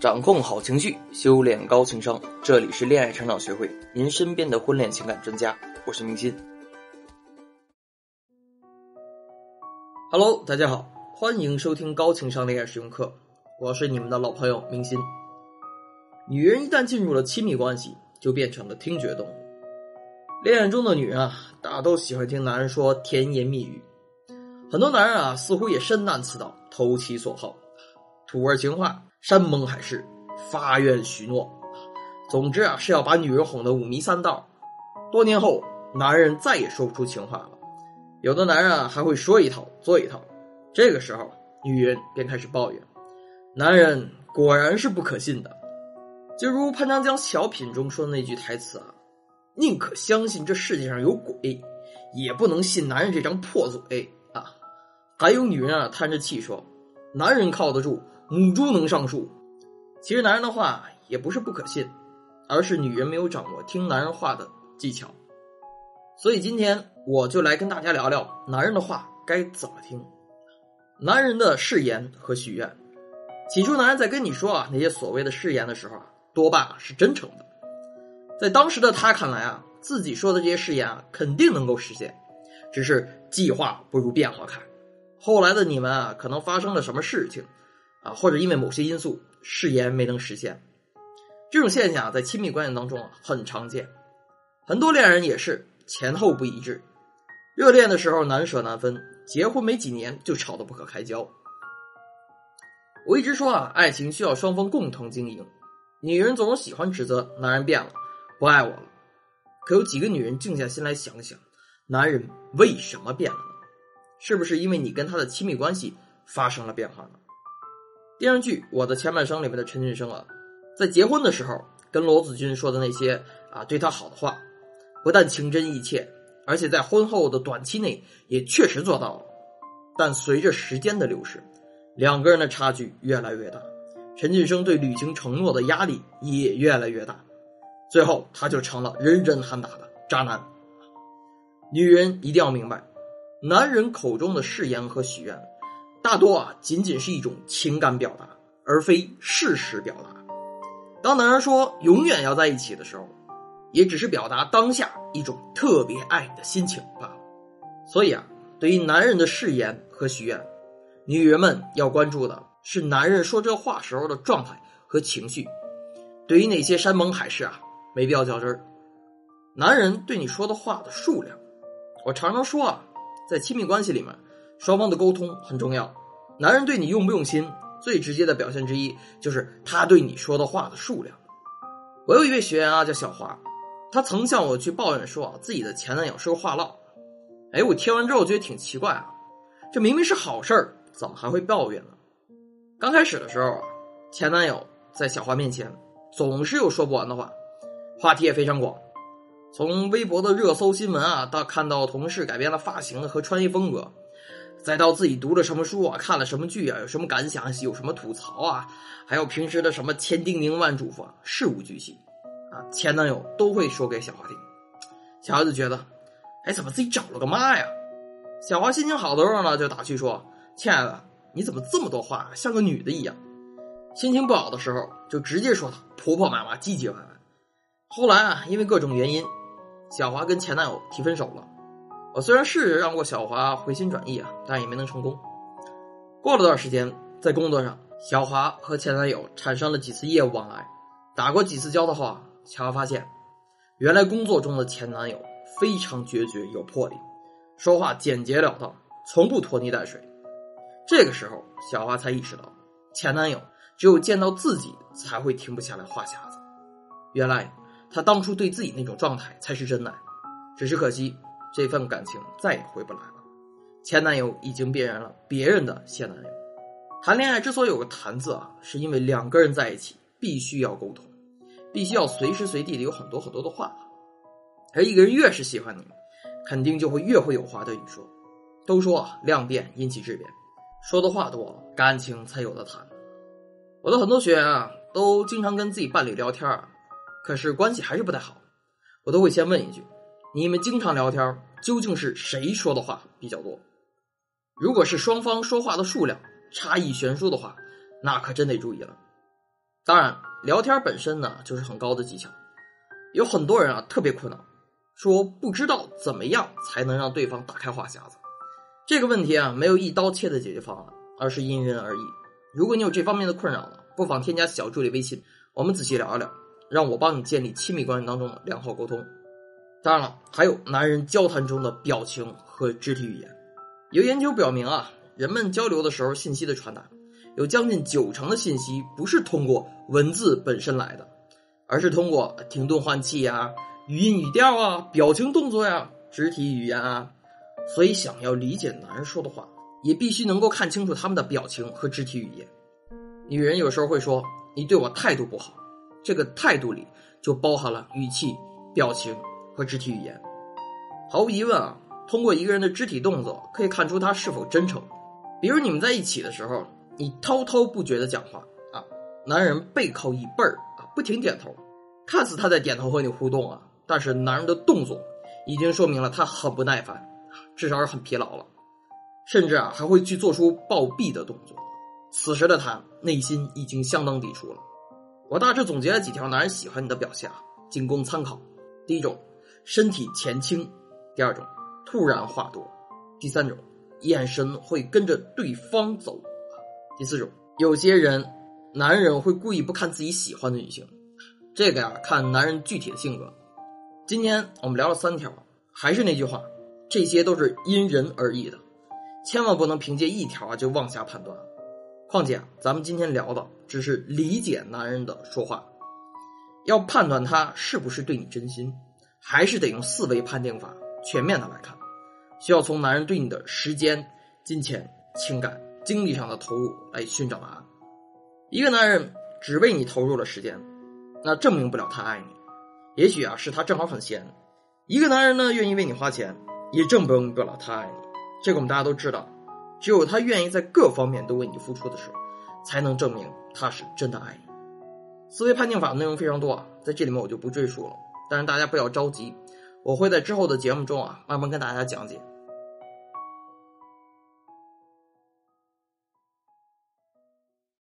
掌控好情绪，修炼高情商。这里是恋爱成长学会，您身边的婚恋情感专家。我是明心。Hello，大家好，欢迎收听高情商恋爱实用课。我是你们的老朋友明心。女人一旦进入了亲密关系，就变成了听觉动物。恋爱中的女人啊，大都喜欢听男人说甜言蜜语。很多男人啊，似乎也深谙此道，投其所好，土味情话。山盟海誓，发愿许诺，总之啊是要把女人哄得五迷三道。多年后，男人再也说不出情话了。有的男人啊还会说一套做一套。这个时候，女人便开始抱怨：男人果然是不可信的。就如潘长江小品中说的那句台词啊：“宁可相信这世界上有鬼，也不能信男人这张破嘴啊。”还有女人啊叹着气说：“男人靠得住。”母猪能上树，其实男人的话也不是不可信，而是女人没有掌握听男人话的技巧。所以今天我就来跟大家聊聊男人的话该怎么听。男人的誓言和许愿，起初男人在跟你说啊那些所谓的誓言的时候啊，多半是真诚的。在当时的他看来啊，自己说的这些誓言啊肯定能够实现，只是计划不如变化快。后来的你们啊，可能发生了什么事情？啊，或者因为某些因素，誓言没能实现，这种现象在亲密关系当中很常见。很多恋人也是前后不一致，热恋的时候难舍难分，结婚没几年就吵得不可开交。我一直说啊，爱情需要双方共同经营。女人总是喜欢指责男人变了，不爱我了。可有几个女人静下心来想想，男人为什么变了呢？是不是因为你跟他的亲密关系发生了变化呢？电视剧《我的前半生》里面的陈俊生啊，在结婚的时候跟罗子君说的那些啊对他好的话，不但情真意切，而且在婚后的短期内也确实做到了。但随着时间的流逝，两个人的差距越来越大，陈俊生对履行承诺的压力也越来越大，最后他就成了人人喊打的渣男。女人一定要明白，男人口中的誓言和许愿。大多啊，仅仅是一种情感表达，而非事实表达。当男人说永远要在一起的时候，也只是表达当下一种特别爱你的心情罢了。所以啊，对于男人的誓言和许愿，女人们要关注的是男人说这话时候的状态和情绪。对于那些山盟海誓啊，没必要较真儿。男人对你说的话的数量，我常常说啊，在亲密关系里面。双方的沟通很重要，男人对你用不用心，最直接的表现之一就是他对你说的话的数量。我有一位学员啊，叫小华，他曾向我去抱怨说啊，自己的前男友是个话唠。哎，我听完之后觉得挺奇怪啊，这明明是好事儿，怎么还会抱怨呢？刚开始的时候啊，前男友在小华面前总是有说不完的话，话题也非常广，从微博的热搜新闻啊，到看到同事改变了发型和穿衣风格。再到自己读了什么书啊，看了什么剧啊，有什么感想，有什么吐槽啊，还有平时的什么千叮咛万嘱咐，事无巨细，啊，前男友都会说给小华听。小华就觉得，哎，怎么自己找了个妈呀？小华心情好的时候呢，就打趣说：“亲爱的，你怎么这么多话，像个女的一样？”心情不好的时候，就直接说她婆婆妈妈、唧唧歪歪。后来啊，因为各种原因，小华跟前男友提分手了。我虽然是让过小华回心转意啊，但也没能成功。过了段时间，在工作上，小华和前男友产生了几次业务往来，打过几次交道后啊，小华发现，原来工作中的前男友非常决绝有魄力，说话简洁了当，从不拖泥带水。这个时候，小华才意识到，前男友只有见到自己才会停不下来话匣子。原来，他当初对自己那种状态才是真爱，只是可惜。这份感情再也回不来了，前男友已经变成了别人的现男友。谈恋爱之所以有个“谈”字啊，是因为两个人在一起必须要沟通，必须要随时随地的有很多很多的话。而一个人越是喜欢你，肯定就会越会有话对你说。都说啊量变引起质变，说的话多，感情才有的谈。我的很多学员啊，都经常跟自己伴侣聊天啊，可是关系还是不太好，我都会先问一句。你们经常聊天，究竟是谁说的话比较多？如果是双方说话的数量差异悬殊的话，那可真得注意了。当然，聊天本身呢就是很高的技巧，有很多人啊特别苦恼，说不知道怎么样才能让对方打开话匣子。这个问题啊没有一刀切的解决方案，而是因人而异。如果你有这方面的困扰呢，不妨添加小助理微信，我们仔细聊一聊，让我帮你建立亲密关系当中的良好沟通。当然了，还有男人交谈中的表情和肢体语言。有研究表明啊，人们交流的时候，信息的传达有将近九成的信息不是通过文字本身来的，而是通过停顿换气呀、语音语调啊、表情动作呀、肢体语言啊。所以，想要理解男人说的话，也必须能够看清楚他们的表情和肢体语言。女人有时候会说：“你对我态度不好。”这个态度里就包含了语气、表情。和肢体语言，毫无疑问啊，通过一个人的肢体动作可以看出他是否真诚。比如你们在一起的时候，你滔滔不绝的讲话啊，男人背靠椅背儿啊，不停点头，看似他在点头和你互动啊，但是男人的动作已经说明了他很不耐烦，至少是很疲劳了，甚至啊还会去做出暴毙的动作。此时的他内心已经相当抵触了。我大致总结了几条男人喜欢你的表现啊，仅供参考。第一种。身体前倾，第二种突然话多，第三种眼神会跟着对方走，第四种有些人男人会故意不看自己喜欢的女性，这个呀看男人具体的性格。今天我们聊了三条，还是那句话，这些都是因人而异的，千万不能凭借一条啊就妄下判断。况且咱们今天聊的只是理解男人的说话，要判断他是不是对你真心。还是得用四维判定法全面的来看，需要从男人对你的时间、金钱、情感、精力上的投入来寻找答案。一个男人只为你投入了时间，那证明不了他爱你。也许啊是他正好很闲。一个男人呢愿意为你花钱，也证明不了他爱你。这个我们大家都知道，只有他愿意在各方面都为你付出的时候，才能证明他是真的爱你。思维判定法的内容非常多啊，在这里面我就不赘述了。但是大家不要着急，我会在之后的节目中啊，慢慢跟大家讲解。